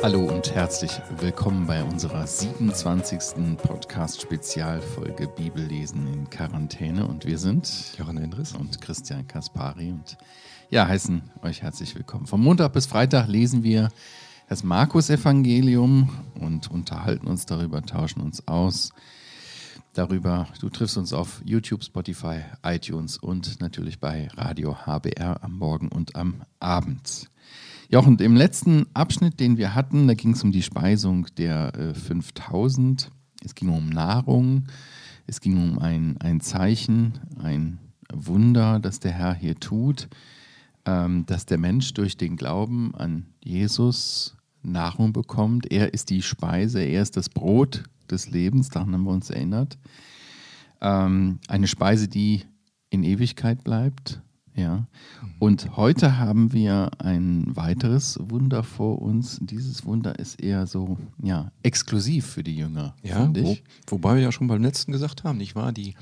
Hallo und herzlich willkommen bei unserer 27. Podcast-Spezialfolge Bibellesen in Quarantäne. Und wir sind Jochen Endres und Christian Kaspari und ja, heißen euch herzlich willkommen. Von Montag bis Freitag lesen wir das Markus-Evangelium und unterhalten uns darüber, tauschen uns aus darüber. Du triffst uns auf YouTube, Spotify, iTunes und natürlich bei Radio HBR am Morgen und am Abend. Ja, und im letzten Abschnitt, den wir hatten, da ging es um die Speisung der äh, 5000. Es ging um Nahrung. Es ging um ein, ein Zeichen, ein Wunder, das der Herr hier tut, ähm, dass der Mensch durch den Glauben an Jesus Nahrung bekommt. Er ist die Speise, er ist das Brot des Lebens, daran haben wir uns erinnert. Ähm, eine Speise, die in Ewigkeit bleibt, ja. Und heute haben wir ein weiteres Wunder vor uns. Dieses Wunder ist eher so, ja, exklusiv für die Jünger. Ja, wo, wobei wir ja schon beim letzten gesagt haben, nicht wahr? Die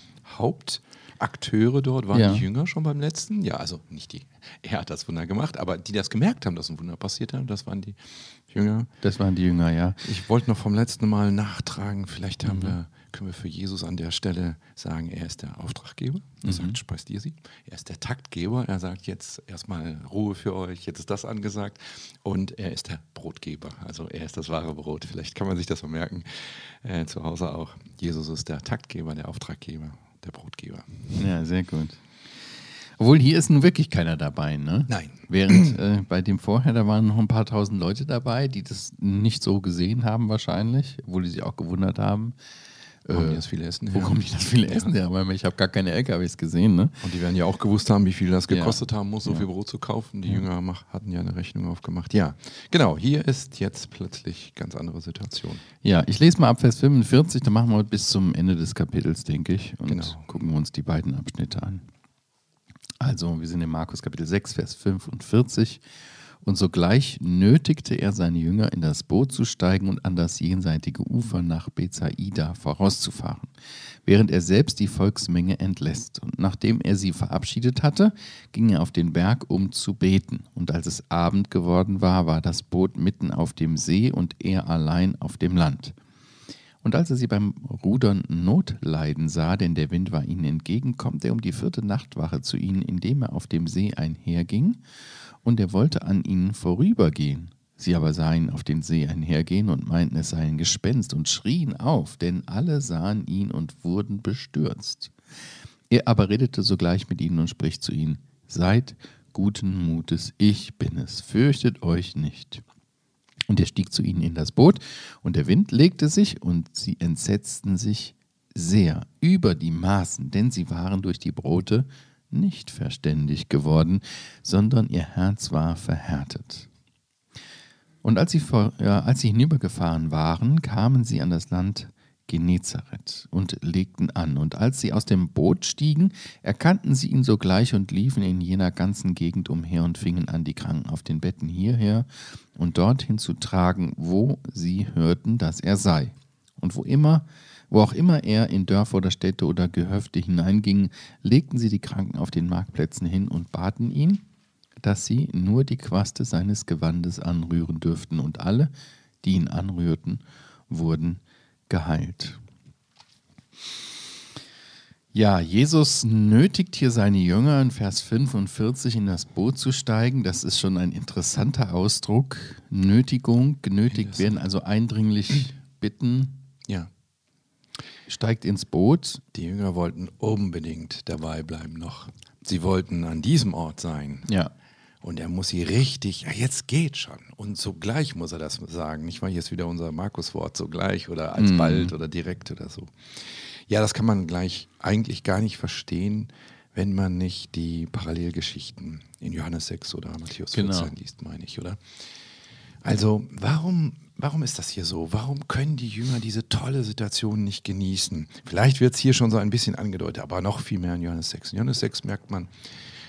Hauptakteure dort waren ja. die Jünger schon beim letzten. Ja, also nicht die, er hat das Wunder gemacht, aber die das gemerkt haben, dass ein Wunder passiert hat, das waren die Jünger. Das waren die Jünger, ja. Ich wollte noch vom letzten Mal nachtragen, vielleicht haben mhm. wir können wir für Jesus an der Stelle sagen, er ist der Auftraggeber. Er mhm. sagt, speist ihr sie. Er ist der Taktgeber. Er sagt jetzt erstmal Ruhe für euch, jetzt ist das angesagt. Und er ist der Brotgeber. Also er ist das wahre Brot. Vielleicht kann man sich das so merken. Äh, zu Hause auch. Jesus ist der Taktgeber, der Auftraggeber, der Brotgeber. Ja, sehr gut. Obwohl hier ist nun wirklich keiner dabei, ne? Nein. Während äh, bei dem vorher, da waren noch ein paar tausend Leute dabei, die das nicht so gesehen haben wahrscheinlich, obwohl die sich auch gewundert haben. Wo kommen die das viele Essen her? Wo kommen die das viele Essen her? Weil ich habe gar keine LKWs gesehen. Ne? Und die werden ja auch gewusst haben, wie viel das gekostet haben muss, so viel Brot zu kaufen. Die. Jünger hatten ja eine Rechnung aufgemacht. Ja, genau. Hier ist jetzt plötzlich ganz andere Situation. Ja, ich lese mal ab Vers 45. Dann machen wir bis zum Ende des Kapitels, denke ich. Und genau. gucken wir uns die beiden Abschnitte an. Also, wir sind in Markus Kapitel 6, Vers 45. Und sogleich nötigte er seine Jünger, in das Boot zu steigen und an das jenseitige Ufer nach Bethsaida vorauszufahren, während er selbst die Volksmenge entlässt. Und nachdem er sie verabschiedet hatte, ging er auf den Berg, um zu beten. Und als es Abend geworden war, war das Boot mitten auf dem See und er allein auf dem Land. Und als er sie beim Rudern Not leiden sah, denn der Wind war ihnen entgegen, kommt er um die vierte Nachtwache zu ihnen, indem er auf dem See einherging und er wollte an ihnen vorübergehen. Sie aber sahen auf den See einhergehen und meinten, es sei ein Gespenst und schrien auf, denn alle sahen ihn und wurden bestürzt. Er aber redete sogleich mit ihnen und spricht zu ihnen, Seid guten Mutes, ich bin es, fürchtet euch nicht. Und er stieg zu ihnen in das Boot, und der Wind legte sich, und sie entsetzten sich sehr über die Maßen, denn sie waren durch die Brote nicht verständig geworden, sondern ihr Herz war verhärtet. Und als sie, vor, ja, als sie hinübergefahren waren, kamen sie an das Land Genezareth und legten an. Und als sie aus dem Boot stiegen, erkannten sie ihn sogleich und liefen in jener ganzen Gegend umher und fingen an, die Kranken auf den Betten hierher und dorthin zu tragen, wo sie hörten, dass er sei. Und wo immer wo auch immer er in Dörfer oder Städte oder Gehöfte hineinging, legten sie die Kranken auf den Marktplätzen hin und baten ihn, dass sie nur die Quaste seines Gewandes anrühren dürften, und alle, die ihn anrührten, wurden geheilt. Ja, Jesus nötigt hier seine Jünger in Vers 45 in das Boot zu steigen. Das ist schon ein interessanter Ausdruck. Nötigung, genötigt werden, also eindringlich bitten. Ja steigt ins Boot. Die Jünger wollten unbedingt dabei bleiben noch. Sie wollten an diesem Ort sein. Ja. Und er muss sie richtig, ja, jetzt geht schon. Und sogleich muss er das sagen. Nicht mal jetzt wieder unser Markus-Wort, sogleich oder alsbald mm. oder direkt oder so. Ja, das kann man gleich eigentlich gar nicht verstehen, wenn man nicht die Parallelgeschichten in Johannes 6 oder Matthäus 14 genau. liest, meine ich, oder? Also, warum Warum ist das hier so? Warum können die Jünger diese tolle Situation nicht genießen? Vielleicht wird es hier schon so ein bisschen angedeutet, aber noch viel mehr in Johannes 6. In Johannes 6 merkt man,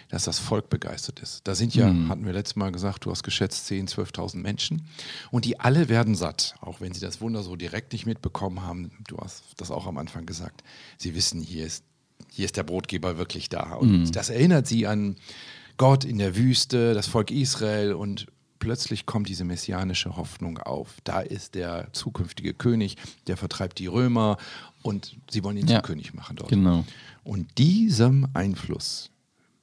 dass das Volk begeistert ist. Da sind ja, mhm. hatten wir letztes Mal gesagt, du hast geschätzt 10.000, 12.000 Menschen und die alle werden satt, auch wenn sie das Wunder so direkt nicht mitbekommen haben. Du hast das auch am Anfang gesagt. Sie wissen, hier ist, hier ist der Brotgeber wirklich da. Und mhm. das erinnert sie an Gott in der Wüste, das Volk Israel und plötzlich kommt diese messianische Hoffnung auf. Da ist der zukünftige König, der vertreibt die Römer und sie wollen ihn Ja. zum König machen dort. Genau. Und diesem Einfluss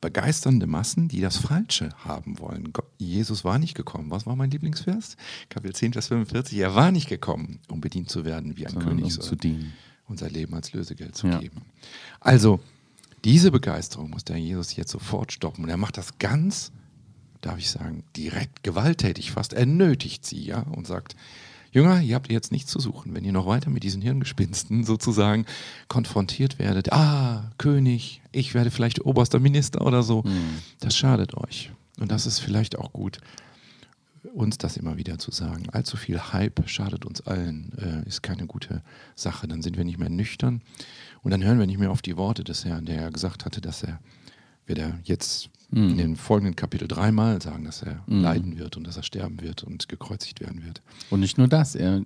begeisternde Massen, die das Falsche haben wollen. Jesus war nicht gekommen. Was war mein Lieblingsvers? Kapitel 10, Vers 45. Er war nicht gekommen, um bedient zu werden wie ein Sondern König, um zu dienen. unser Leben als Lösegeld zu Ja. geben. Also, diese Begeisterung muss der Jesus jetzt sofort stoppen. Und er macht das ganz, darf ich sagen, direkt gewalttätig fast. Er nötigt sie, ja, und sagt, Jünger, ihr habt jetzt nichts zu suchen. Wenn ihr noch weiter mit diesen Hirngespinsten sozusagen konfrontiert werdet, ah, König, ich werde vielleicht oberster Minister oder so, das schadet euch. Und das ist vielleicht auch gut, uns das immer wieder zu sagen. Allzu viel Hype schadet uns allen, äh, ist keine gute Sache. Dann sind wir nicht mehr nüchtern und dann hören wir nicht mehr auf die Worte des Herrn, der ja gesagt hatte, dass er, wird er jetzt in den folgenden Kapitel dreimal sagen, dass er leiden wird und dass er sterben wird und gekreuzigt werden wird. Und nicht nur das, er,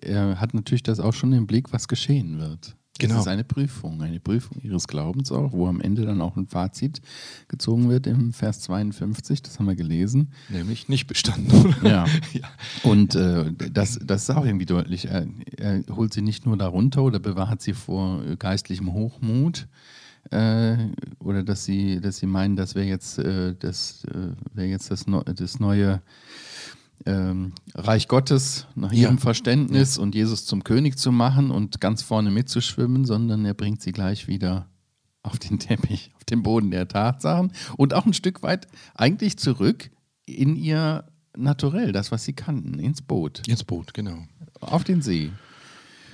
er hat natürlich das auch schon im Blick, was geschehen wird. Genau. Das ist eine Prüfung, eine Prüfung ihres Glaubens auch, wo am Ende dann auch ein Fazit gezogen wird im Vers 52, das haben wir gelesen. Nämlich nicht bestanden. Ja. ja. Und äh, das, das ist auch irgendwie deutlich. Er, er holt sie nicht nur darunter oder bewahrt sie vor geistlichem Hochmut. Äh, oder dass sie, dass sie meinen, das wäre jetzt, äh, das, äh, jetzt das, Neu- das neue ähm, Reich Gottes nach Ja. ihrem Verständnis und Jesus zum König zu machen und ganz vorne mitzuschwimmen, sondern er bringt sie gleich wieder auf den Teppich, auf den Boden der Tatsachen und auch ein Stück weit eigentlich zurück in ihr Naturell, das, was sie kannten, ins Boot, Ins Boot, genau. auf den See.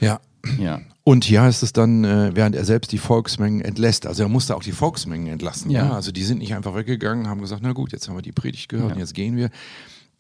Ja. Ja, Und hier ist es dann, äh, während er selbst die Volksmengen entlässt. Also er musste auch die Volksmengen entlassen. Ja. Ja. Also die sind nicht einfach weggegangen, haben gesagt, na gut, jetzt haben wir die Predigt gehört Ja. und jetzt gehen wir.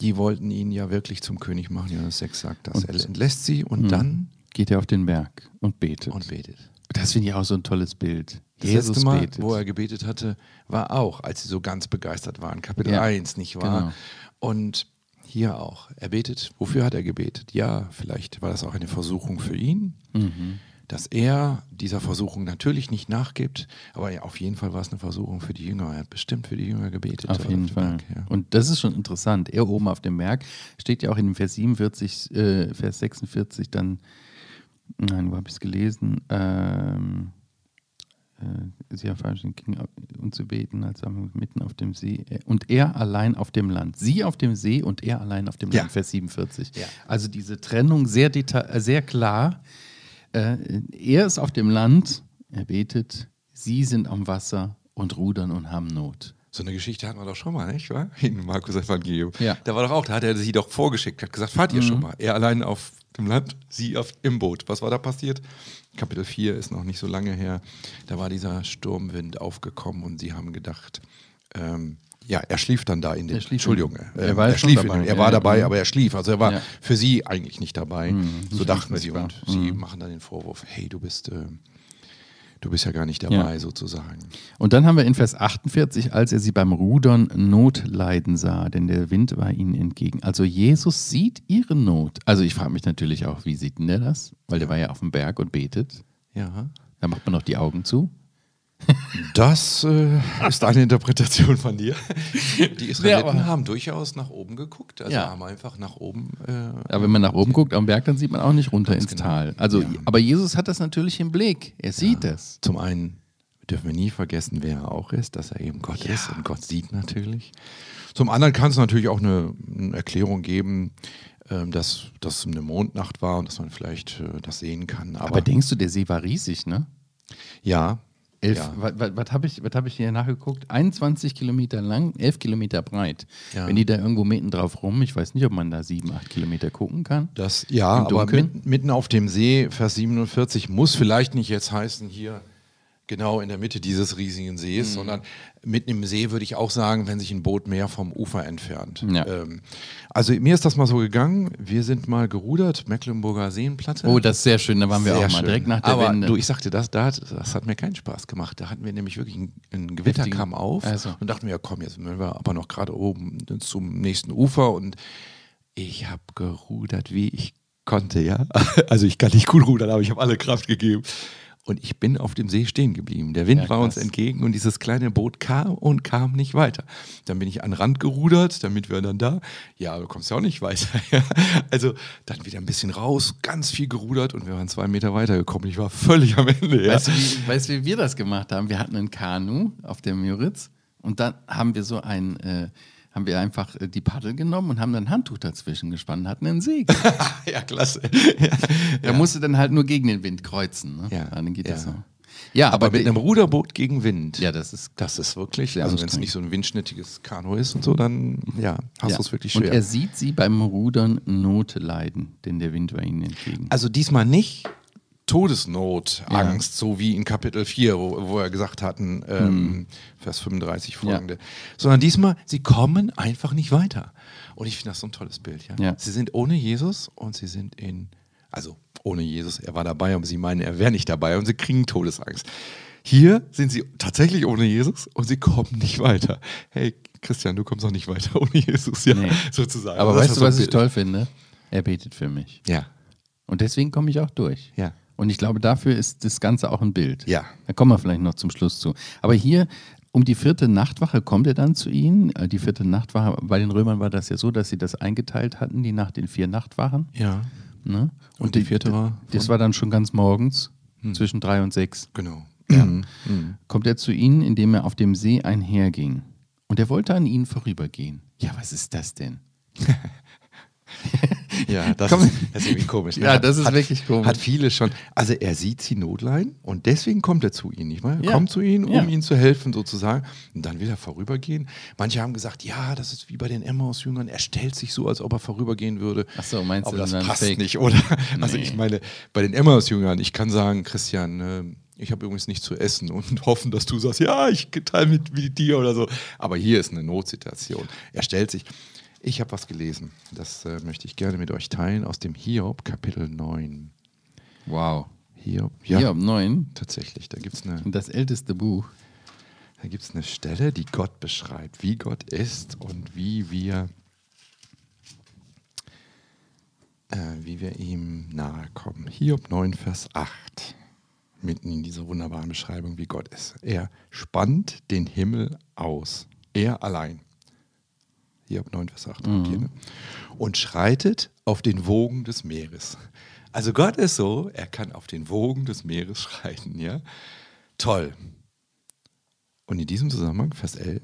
Die wollten ihn ja wirklich zum König machen. Johannes 6 sagt das. Und- er entlässt sie und Mhm. dann geht er auf den Berg und betet. und betet. das finde ich auch so ein tolles Bild. Das letzte Mal, wo er gebetet hatte, war auch, als sie so ganz begeistert waren. Kapitel Ja. 1, nicht wahr? Genau. Und hier auch. Er betet. Wofür hat er gebetet? Ja, vielleicht war das auch eine Versuchung für ihn, Mhm. dass er dieser Versuchung natürlich nicht nachgibt. Aber ja, auf jeden Fall war es eine Versuchung für die Jünger. Er hat bestimmt für die Jünger gebetet. Auf jeden dem Fall. Berg, ja. Und das ist schon interessant. Er oben auf dem Berg steht ja auch in Vers 47, äh, Vers 46 dann, nein, wo habe ich es gelesen? Ähm, äh, sie erfahren ging und zu beten, als er mitten auf dem See. Äh, Und er allein auf dem Land. Sie auf dem See und er allein auf dem Ja. Land, Vers 47. Ja. Also diese Trennung sehr, deta- äh, sehr klar. Äh, er ist auf dem Land, er betet, sie sind am Wasser und rudern und haben Not. So eine Geschichte hatten wir doch schon mal, nicht wahr? In Markus Evangelium. Ja. Da war doch auch, da hat er sie doch vorgeschickt, hat gesagt, fahrt ihr schon mal. Er allein auf dem Land, sie auf, im Boot. Was war da passiert? Kapitel 4 ist noch nicht so lange her. Da war dieser Sturmwind aufgekommen und sie haben gedacht, ähm, ja, er schlief dann da in den. Schlief Entschuldigung, in- äh, er war er schlief in dabei. den, er Ja, war ja, dabei, mhm. aber er schlief. Also er war für sie eigentlich nicht dabei. so nicht dachten sie und sie Mhm. machen dann den Vorwurf, hey, du bist, äh, du bist ja gar nicht dabei, sozusagen. Und dann haben wir in Vers 48, als er sie beim Rudern Not leiden sah, denn der Wind war ihnen entgegen. Also Jesus sieht ihre Not. Also ich frage mich natürlich auch, wie sieht denn der das? Weil der war ja auf dem Berg und betet. Ja. Da macht man noch die Augen zu. Das äh, ist eine Interpretation von dir. Die Israeliten Ja, haben durchaus nach oben geguckt, also Ja. haben einfach nach oben. Äh, Aber wenn man nach oben guckt am Berg, dann sieht man auch nicht runter ins genau. Tal. Also, Ja. aber Jesus hat das natürlich im Blick. Er sieht es. Zum einen dürfen wir nie vergessen, wer er auch ist, dass er eben Gott Ja. ist und Gott sieht natürlich. Zum anderen kann es natürlich auch eine, eine Erklärung geben, ähm, dass das eine Mondnacht war und dass man vielleicht äh, das sehen kann. Aber, Aber denkst du, der See war riesig, ne? ja, Elf, ja. Was, was habe ich, was hab ich hier nachgeguckt? 21 Kilometer lang, 11 Kilometer breit. Ja. Wenn die da irgendwo mitten drauf rum, ich weiß nicht, ob man da 7, 8 Kilometer gucken kann. Das, ja, aber mitten, mitten auf dem See, Vers 47, muss vielleicht nicht jetzt heißen, hier genau in der Mitte dieses riesigen Mhm. Sees, sondern mitten im See würde ich auch sagen, wenn sich ein Boot mehr vom Ufer entfernt. Ja. Ähm, also mir ist das mal so gegangen, wir sind mal gerudert, Mecklenburger Seenplatte. Oh, das ist sehr schön, da waren wir Sehr auch mal schön. direkt nach der Aber Wende. du, ich sagte, das, da hat, das hat mir keinen Spaß gemacht. Da hatten wir nämlich wirklich ein, ein Gewitter Heftigen- kam auf Also. und dachten wir, ja, komm, jetzt sind wir aber noch gerade oben zum nächsten Ufer und ich habe gerudert, wie ich konnte, ja. Also ich kann nicht gut rudern, aber ich habe alle Kraft gegeben. Und ich bin auf dem See stehen geblieben. Der Wind Ja, war uns entgegen und dieses kleine Boot kam und kam nicht weiter. Dann bin ich an den Rand gerudert, damit wir dann da. Ja, aber du kommst ja auch nicht weiter. also dann wieder ein bisschen raus, ganz viel gerudert und wir waren zwei Meter weitergekommen. Ich war völlig am Ende. Ja. Weißt, du, wie, weißt du, wie wir das gemacht haben? Wir hatten ein Kanu auf dem Juritz und dann haben wir so ein, äh, haben wir einfach äh, die Paddel genommen und haben dann ein Handtuch dazwischen gespannt und hatten einen Segel. ja, klasse. Er musste dann halt nur gegen den Wind kreuzen. Ne? Ja, Dann geht das ja. so. Ja, Aber aber, mit einem Ruderboot gegen Wind. ja, das ist Das ist wirklich, also wenn es nicht so ein windschnittiges Kanu ist und so, dann ja, hast ja. du es wirklich Und schwer. er sieht sie beim Rudern Note leiden, denn der Wind war ihnen entgegen. Also diesmal nicht Todesnot, Ja. Angst, so wie in Kapitel 4, wo, wo wir gesagt hatten, ähm, Vers 35 folgende. Sondern diesmal, sie kommen einfach nicht weiter. Und ich finde das so ein tolles Bild. Ja? Ja. Sie sind ohne Jesus und sie sind in, also ohne Jesus, er war dabei, aber sie meinen, er wäre nicht dabei und sie kriegen Todesangst. Hier sind sie tatsächlich ohne Jesus und sie kommen nicht weiter. Hey, Christian, du kommst auch nicht weiter ohne Jesus, ja, Nee. sozusagen. aber Das weißt du, was ich toll finde? Er betet für mich. Ja, Und deswegen komme ich auch durch. ja. Und ich glaube, dafür ist das Ganze auch ein Bild. Ja. Da kommen wir vielleicht noch zum Schluss zu. Aber hier um die vierte Nachtwache kommt er dann zu ihnen. Äh, Die vierte Nachtwache, bei den Römern war das ja so, dass sie das eingeteilt hatten, die Nacht in vier Nachtwachen. Ja, Ne? Und die vierte war Das war dann schon ganz morgens, zwischen drei und sechs. genau. Kommt er zu ihnen, indem er auf dem See einherging. Und er wollte an ihnen vorübergehen. Ja, was ist das denn? Ja, das, ist, das ist irgendwie komisch. Ja, Er das ist wirklich komisch. Hat viele schon. Also er sieht sie Notleiden und deswegen kommt er zu ihnen, nicht wahr? Er Ja. kommt zu ihnen, um Ja. ihnen zu helfen sozusagen. Und dann will er vorübergehen. Manche haben gesagt, ja, das ist wie bei den Emmaus-Jüngern. Er stellt sich so, als ob er vorübergehen würde. Ach so, meinst Aber du das dann passt fake? nicht, oder? Also Nee. ich meine, bei den Emmaus-Jüngern, ich kann sagen, Christian, äh, ich habe übrigens nichts zu essen und hoffen, dass du sagst, ja, ich teile mit, mit dir oder so. Aber hier ist eine Notsituation. Er stellt sich. Ich habe was gelesen, das äh, möchte ich gerne mit euch teilen, aus dem Hiob, Kapitel 9. Wow. Hiob, ja, um neun, tatsächlich. Da gibt es eine, das älteste Buch. da gibt's eine Stelle, die Gott beschreibt, wie Gott ist und wie wir, äh, wie wir ihm nahe kommen. Hiob 9, Vers 8. Mitten in dieser wunderbaren Beschreibung, wie Gott ist. Er spannt den Himmel aus. Er allein. Hiob 9, Vers 8. habt ihr, ne? Und schreitet auf den Wogen des Meeres. Also Gott ist so, er kann auf den Wogen des Meeres schreiten. Ja? Toll. Und in diesem Zusammenhang, Vers 11,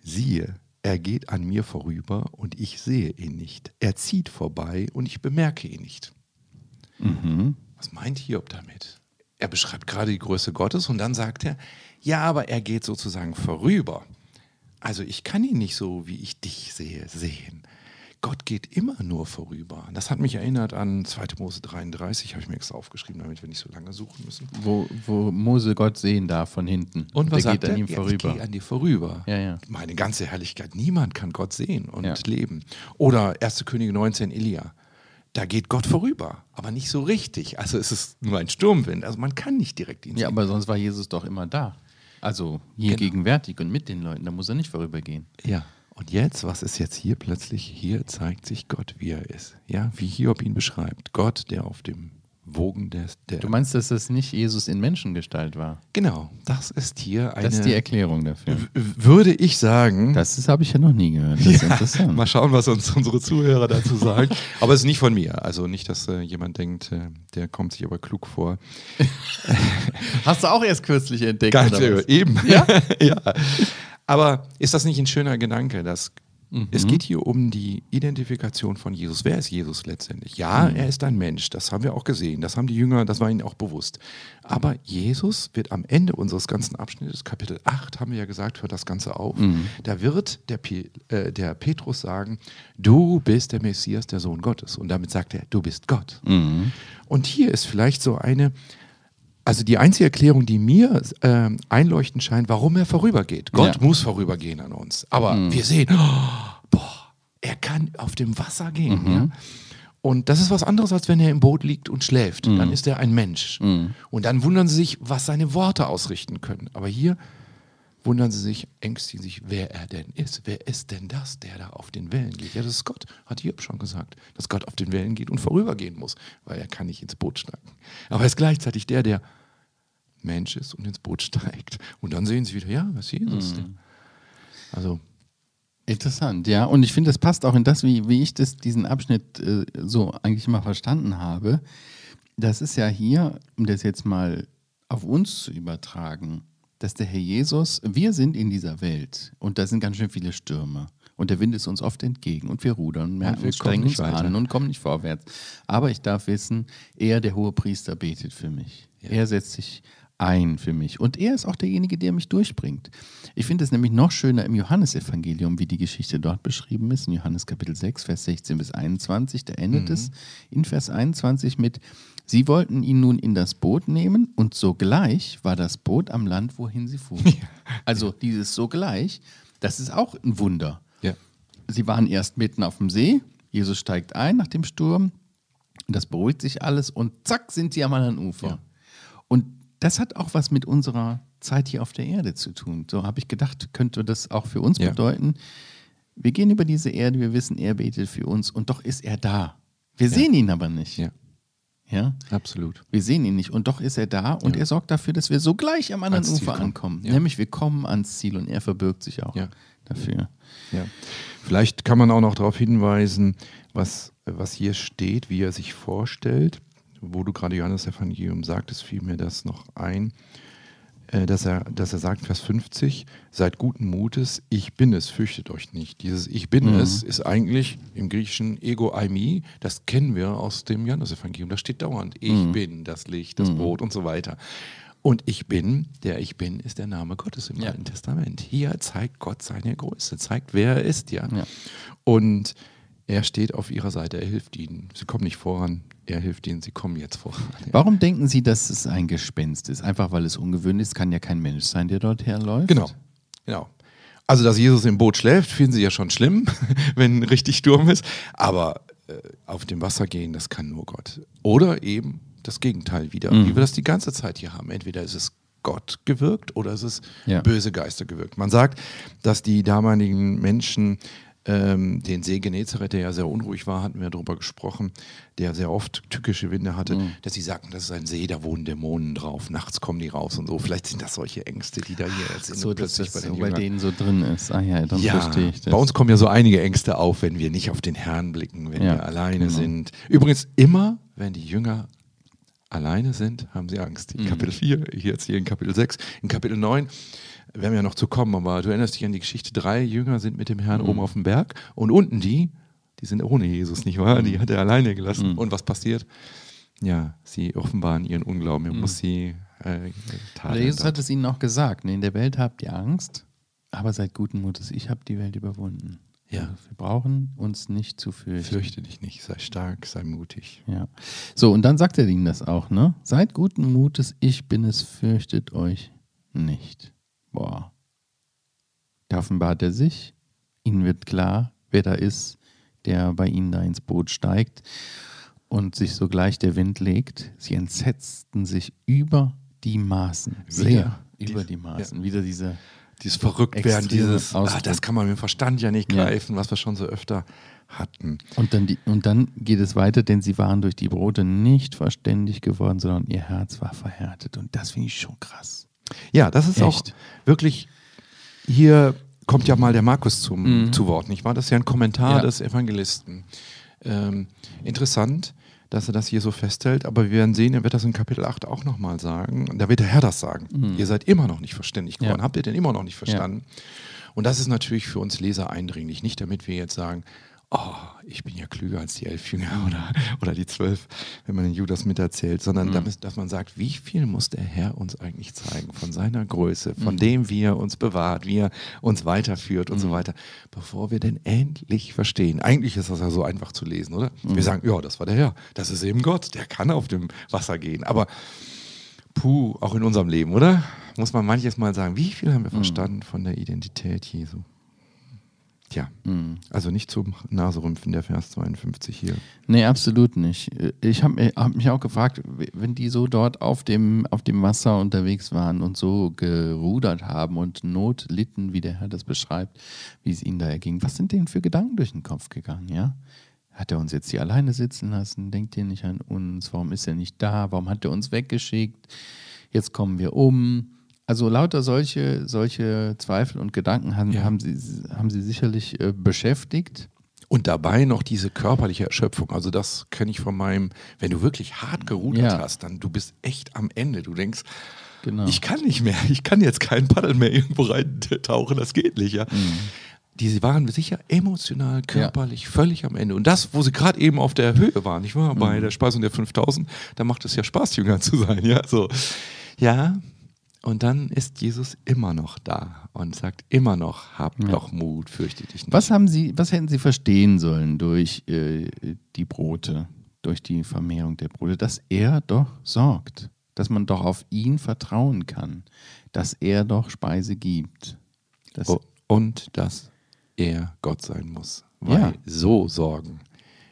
siehe, er geht an mir vorüber und ich sehe ihn nicht. Er zieht vorbei und ich bemerke ihn nicht. Was meint Hiob damit? Er beschreibt gerade die Größe Gottes und dann sagt er, ja, aber er geht sozusagen vorüber. Also ich kann ihn nicht so, wie ich dich sehe, sehen. Gott geht immer nur vorüber. Das hat mich erinnert an 2. Mose 33, habe ich mir extra aufgeschrieben, damit wir nicht so lange suchen müssen. Wo, wo Mose Gott sehen darf von hinten. Und was Der sagt geht an er? ihm Ja, vorüber. Ich gehe an dir vorüber. Ja, ja. Meine ganze Herrlichkeit. Niemand kann Gott sehen und Ja. leben. Oder 1. Könige 19, Elia. Da geht Gott vorüber, aber nicht so richtig. Also es ist nur ein Sturmwind. Also man kann nicht direkt ihn ja, sehen. aber sonst war Jesus doch immer da. Also hier Genau. gegenwärtig und mit den Leuten. Da muss er nicht vorübergehen. Ja. Und jetzt, was ist jetzt hier plötzlich? Hier zeigt sich Gott, wie er ist. Ja, wie Hiob ihn beschreibt. Gott, der auf dem Wogen des, der. Du meinst, dass das nicht Jesus in Menschengestalt war? genau, das ist hier eine. Das ist die Erklärung dafür. würde ich sagen. Das habe ich ja noch nie gehört. Das ist interessant. Mal schauen, was uns unsere Zuhörer dazu sagen. aber es ist nicht von mir. Also nicht, dass äh, jemand denkt, äh, der kommt sich aber klug vor. Hast du auch erst kürzlich entdeckt? Ganz oder was? eben. Ja? ja. Aber ist das nicht ein schöner Gedanke, dass es Mhm. geht hier um die Identifikation von Jesus. Wer ist Jesus letztendlich? Ja, Mhm. er ist ein Mensch. Das haben wir auch gesehen. Das haben die Jünger, das war ihnen auch bewusst. Aber Jesus wird am Ende unseres ganzen Abschnittes, Kapitel 8, haben wir ja gesagt, hört das Ganze auf. Mhm. Da wird der, äh, der Petrus sagen, du bist der Messias, der Sohn Gottes. Und damit sagt er, du bist Gott. Mhm. Und hier ist vielleicht so eine, also die einzige Erklärung, die mir ähm, einleuchtend scheint, warum er vorübergeht. Gott Ja. Mhm. muss vorübergehen an uns. Aber wir sehen, oh, boah, er kann auf dem Wasser gehen. Mhm. Ja? Und das ist was anderes, als wenn er im Boot liegt und schläft. Mhm. Dann ist er ein Mensch. Und dann wundern sie sich, was seine Worte ausrichten können. Aber hier wundern sie sich, ängstigen sich, wer er denn ist. Wer ist denn das, der da auf den Wellen geht? Ja, das ist Gott, hat Hiob schon gesagt, dass Gott auf den Wellen geht und vorübergehen muss, weil er kann nicht ins Boot steigen. Aber er ist gleichzeitig der, der Mensch ist und ins Boot steigt. Und dann sehen sie wieder, ja, ist Jesus. Mhm. Also Interessant, ja. Und ich finde, das passt auch in das, wie, wie ich das, diesen Abschnitt äh, so eigentlich immer verstanden habe. Das ist ja hier, um das jetzt mal auf uns zu übertragen, dass der Herr Jesus, wir sind in dieser Welt und da sind ganz schön viele Stürme. Und der Wind ist uns oft entgegen und wir rudern, wir, Und wir strengen uns an und kommen nicht vorwärts. Aber ich darf wissen, er, der hohe Priester, betet für mich. Er setzt sich ein für mich. Und er ist auch derjenige, der mich durchbringt. Ich finde es nämlich noch schöner im Johannesevangelium, wie die Geschichte dort beschrieben ist. In Johannes Kapitel 6, Vers 16 bis 21. Da endet es in Vers 21 mit, Sie wollten ihn nun in das Boot nehmen und sogleich war das Boot am Land, wohin sie fuhren. Also dieses sogleich, das ist auch ein Wunder. Ja. Sie waren erst mitten auf dem See, Jesus steigt ein nach dem Sturm, das beruhigt sich alles und zack sind sie am anderen Ufer. Ja. Und das hat auch was mit unserer Zeit hier auf der Erde zu tun. So habe ich gedacht, könnte das auch für uns Ja. bedeuten. Wir gehen über diese Erde, wir wissen, er betet für uns und doch ist er da. Wir sehen ihn aber nicht. Ja, Ja? absolut. Wir sehen ihn nicht und doch ist er da und Ja. er sorgt dafür, dass wir sogleich am anderen Ufer kommen. ankommen. Ja. Nämlich wir kommen ans Ziel und er verbirgt sich auch Ja. dafür. Ja. Vielleicht kann man auch noch darauf hinweisen, was, was hier steht, wie er sich vorstellt. Wo du gerade Johannes Evangelium sagtest, fiel mir das noch ein, äh, dass er, dass er sagt, Vers 50, seid guten Mutes, ich bin es, fürchtet euch nicht. Dieses Ich bin Mhm. es ist eigentlich im Griechischen Ego Aimi, das kennen wir aus dem Johannes Evangelium. Da steht dauernd, ich Mhm. bin das Licht, das Brot und so weiter. Und ich bin, der ich bin, ist der Name Gottes im Ja. Alten Testament. Hier zeigt Gott seine Größe, zeigt, wer er ist, ja. Ja. Und er steht auf ihrer Seite, er hilft ihnen. Sie kommen nicht voran, er hilft ihnen, sie kommen jetzt voran. Warum denken Sie, dass es ein Gespenst ist? Einfach weil es ungewöhnlich ist, kann ja kein Mensch sein, der dort herläuft. Genau, genau. Also, dass Jesus im Boot schläft, finden sie ja schon schlimm, wenn richtig Sturm ist. Aber äh, auf dem Wasser gehen, das kann nur Gott. Oder eben das Gegenteil wieder, Mhm. wie wir das die ganze Zeit hier haben. Entweder ist es Gott gewirkt oder ist es Ja. böse Geister gewirkt. Man sagt, dass die damaligen Menschen ähm, den See Genezareth, der ja sehr unruhig war, hatten wir darüber gesprochen, der sehr oft tückische Winde hatte, Mhm. dass sie sagten, das ist ein See, da wohnen Dämonen drauf, nachts kommen die raus und so. Vielleicht sind das solche Ängste, die da hier jetzt So, plötzlich bei so den bei Jüngern denen so drin ist. Ah ja, dann ja, verstehe ich das. bei uns kommen ja so einige Ängste auf, wenn wir nicht auf den Herrn blicken, wenn Ja, wir alleine genau. sind. Übrigens immer, wenn die Jünger alleine sind, haben sie Angst. Mhm. In Kapitel 4, jetzt hier in Kapitel 6, in Kapitel 9 werden wir ja noch zu kommen, aber du erinnerst dich an die Geschichte, drei Jünger sind mit dem Herrn Mhm. oben auf dem Berg und unten die, die sind ohne Jesus, nicht wahr? Mhm. Die hat er alleine gelassen. Und was passiert? Ja, sie offenbaren ihren Unglauben. Er muss sie äh, tadeln. Jesus hat es ihnen auch gesagt. Ne? In der Welt habt ihr Angst, aber seid guten Mutes. Ich habe die Welt überwunden. Ja. Also wir brauchen uns nicht zu fürchten. Fürchte dich nicht, sei stark, sei mutig. Ja. So, und dann sagt er ihnen das auch, ne? Seid guten Mutes, ich bin es, fürchtet euch nicht. Boah. Da offenbart er sich, ihnen wird klar, wer da ist, der bei ihnen da ins Boot steigt und sich sogleich der Wind legt. Sie entsetzten sich über die Maßen. Sehr Wieder über die- Maßen. Wieder diese. Dieses Verrücktwerden, dieses, ah, das kann man mit dem Verstand ja nicht Ja. greifen, was wir schon so öfter hatten. Und dann, die, und dann geht es weiter, denn sie waren durch die Brote nicht verständig geworden, sondern ihr Herz war verhärtet. Und das finde ich schon krass. Ja, das ist auch Echt? wirklich, hier kommt ja mal der Markus zum, zu Wort, nicht wahr? Das ist ja ein Kommentar Mhm. Ja. des Evangelisten. Ähm, interessant, dass er das hier so festhält, aber wir werden sehen, er wird das in Kapitel 8 auch nochmal sagen. Da wird der Herr das sagen. Ihr seid immer noch nicht verständig geworden. Mhm. Ja. Habt ihr denn immer noch nicht verstanden? Und das ist natürlich für uns Leser eindringlich. Nicht damit wir jetzt sagen, oh, ich bin ja klüger als die elf Jünger oder, oder die zwölf, wenn man den Judas miterzählt, sondern damit, dass man sagt, wie viel muss der Herr uns eigentlich zeigen von seiner Größe, von dem, wie er uns bewahrt, wie er uns weiterführt und so weiter, bevor wir denn endlich verstehen. Eigentlich ist das ja so einfach zu lesen, oder? Wir sagen, ja, das war der Herr, das ist eben Gott, der kann auf dem Wasser gehen. Aber puh, auch in unserem Leben, oder? Muss man manches Mal sagen, wie viel haben wir verstanden von der Identität Jesu? Tja, also nicht zum Naserümpfen der Vers 52 hier. Nee, absolut nicht. Ich habe hab mich auch gefragt, wenn die so dort auf dem, auf dem Wasser unterwegs waren und so gerudert haben und Not litten, wie der Herr das beschreibt, wie es ihnen da erging, was sind denen für Gedanken durch den Kopf gegangen, ja? Hat er uns jetzt hier alleine sitzen lassen? Denkt ihr nicht an uns? Warum ist er nicht da? Warum hat er uns weggeschickt? jetzt kommen wir um. Also lauter solche, solche Zweifel und Gedanken haben, Ja. haben, sie, haben sie sicherlich äh, beschäftigt. Und dabei noch diese körperliche Erschöpfung. Also das kenne ich von meinem, wenn du wirklich hart gerudert Ja. hast, dann du bist echt am Ende. Du denkst, Genau. ich kann nicht mehr, ich kann jetzt keinen Paddel mehr irgendwo reintauchen, das geht nicht. Ja. Mhm. Die waren sicher emotional, körperlich völlig am Ende. Und das, wo sie gerade eben auf der Höhe waren, ich war Mhm. bei der Speisung der 5000, da macht es ja Spaß, Jünger zu sein. Ja, so. ja, und dann ist Jesus immer noch da und sagt immer noch, hab Ja. doch Mut, fürchte dich nicht. Was haben Sie, was hätten Sie verstehen sollen durch äh, die Brote, durch die Vermehrung der Brote, dass er doch sorgt, dass man doch auf ihn vertrauen kann, dass er doch Speise gibt. Oh, und dass er Gott sein muss. Weil Ja. so sorgen,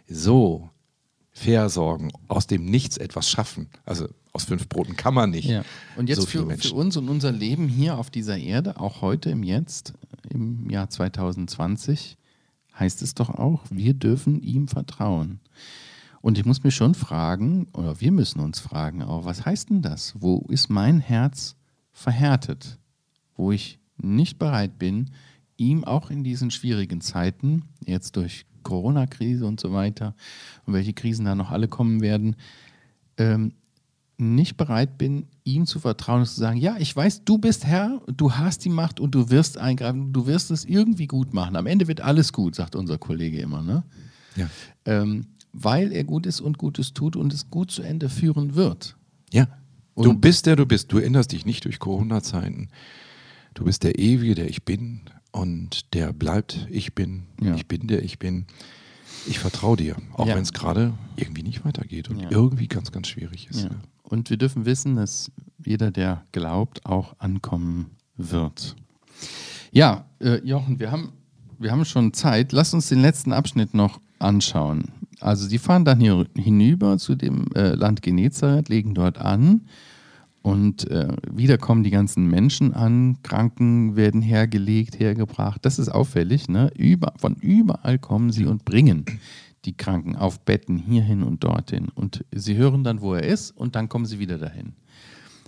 so versorgen, aus dem Nichts etwas schaffen. Also aus fünf Broten kann man nicht. Ja. Und jetzt so für, für uns und unser Leben hier auf dieser Erde, auch heute im Jetzt, im Jahr 2020, heißt es doch auch, wir dürfen ihm vertrauen. Und ich muss mich schon fragen, oder wir müssen uns fragen auch, was heißt denn das? Wo ist mein Herz verhärtet? Wo ich nicht bereit bin, ihm auch in diesen schwierigen Zeiten, jetzt durch Corona-Krise und so weiter, und welche Krisen da noch alle kommen werden, ähm, nicht bereit bin, ihm zu vertrauen und zu sagen, ja, ich weiß, du bist Herr, du hast die Macht und du wirst eingreifen, du wirst es irgendwie gut machen. Am Ende wird alles gut, sagt unser Kollege immer, ne? Ja. Ähm, weil er gut ist und Gutes tut und es gut zu Ende führen wird. ja. Du Und- bist der du bist. Du änderst dich nicht durch Corona-Zeiten. Du bist der Ewige, der ich bin. Und der bleibt, ich bin. Ja. Ich bin der ich bin. Ich vertraue dir. Auch Ja. wenn es gerade irgendwie nicht weitergeht und Ja. irgendwie ganz, ganz schwierig ist. Und wir dürfen wissen, dass jeder, der glaubt, auch ankommen wird. Ja, äh, Jochen, wir haben, wir haben schon Zeit. Lass uns den letzten Abschnitt noch anschauen. Also sie fahren dann hier hinüber zu dem äh, Land Genezareth, legen dort an und äh, wieder kommen die ganzen Menschen an, Kranken werden hergelegt, hergebracht. Das ist auffällig. Ne? Über, von überall kommen sie und bringen die Kranken auf Betten hierhin und dorthin. Und sie hören dann, wo er ist und dann kommen sie wieder dahin.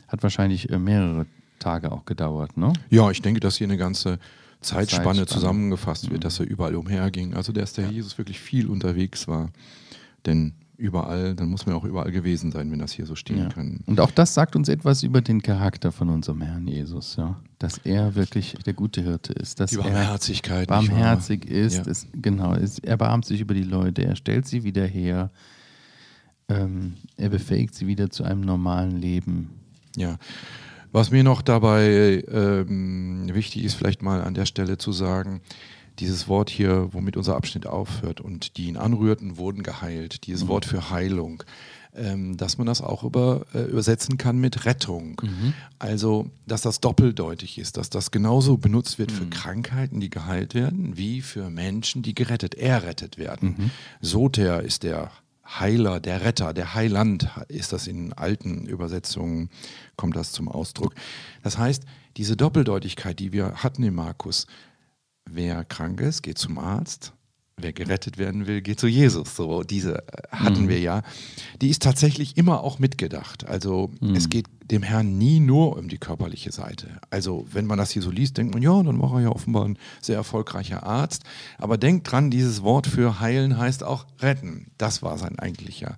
Hat wahrscheinlich äh, mehrere Tage auch gedauert. Ne? Ja, ich denke, dass hier eine ganze Zeitspanne, Zeitspanne. Mhm. zusammengefasst wird, dass er überall umherging. Also, dass der Jesus wirklich viel unterwegs war. Denn überall, dann muss man auch überall gewesen sein, wenn das hier so stehen Ja. kann. Und auch das sagt uns etwas über den Charakter von unserem Herrn Jesus, ja. Dass er wirklich der gute Hirte ist, dass Die er Barmherzigkeit. nicht barmherzig ist, Ja. ist genau, ist, er barmt sich über die Leute, er stellt sie wieder her, ähm, er befähigt sie wieder zu einem normalen Leben. Ja. Was mir noch dabei ähm, wichtig ist, vielleicht mal an der Stelle zu sagen, dieses Wort hier, womit unser Abschnitt aufhört und die ihn anrührten, wurden geheilt. Dieses Wort für Heilung, ähm, dass man das auch über, äh, übersetzen kann mit Rettung. Also, dass das doppeldeutig ist, dass das genauso benutzt wird für Krankheiten, die geheilt werden, wie für Menschen, die gerettet, errettet werden. Soter ist der Heiler, der Retter, der Heiland ist das in alten Übersetzungen, kommt das zum Ausdruck. Das heißt, diese Doppeldeutigkeit, die wir hatten in Markus, wer krank ist, geht zum Arzt, wer gerettet werden will, geht zu Jesus. So, diese hatten wir ja. Die ist tatsächlich immer auch mitgedacht. Also es geht dem Herrn nie nur um die körperliche Seite. Also wenn man das hier so liest, denkt man, ja, dann war er ja offenbar ein sehr erfolgreicher Arzt. Aber denkt dran, dieses Wort für heilen heißt auch retten. Das war sein eigentlicher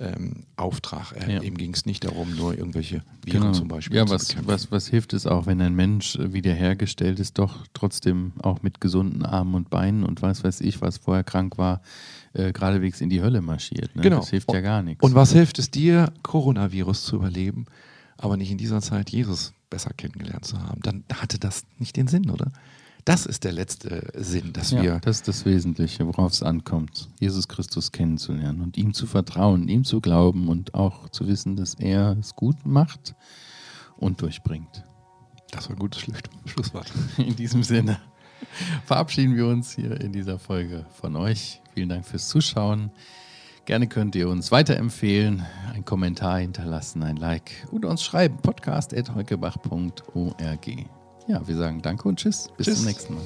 ähm, Auftrag. Äh, Ja. Ihm ging es nicht darum, nur irgendwelche Viren zum Beispiel ja, zu was, bekämpfen. was, was hilft es auch, wenn ein Mensch äh, wiederhergestellt ist, doch trotzdem auch mit gesunden Armen und Beinen und was weiß ich, was vorher krank war, äh, geradewegs in die Hölle marschiert. Ne? Genau. Das hilft ja gar nichts. Und was hilft es dir, Coronavirus zu überleben, aber nicht in dieser Zeit Jesus besser kennengelernt zu haben? Dann hatte das nicht den Sinn, oder? Das ist der letzte Sinn, dass ja, wir. das ist das Wesentliche, worauf es ankommt, Jesus Christus kennenzulernen und ihm zu vertrauen, ihm zu glauben und auch zu wissen, dass er es gut macht und durchbringt. Das war ein gutes Schluss- Schlusswort. In diesem Sinne verabschieden wir uns hier in dieser Folge von euch. Vielen Dank fürs Zuschauen. Gerne könnt ihr uns weiterempfehlen, einen Kommentar hinterlassen, ein Like oder uns schreiben. podcast.heukebach.org. Ja, wir sagen Danke und Tschüss. Bis Tschüss. zum nächsten Mal.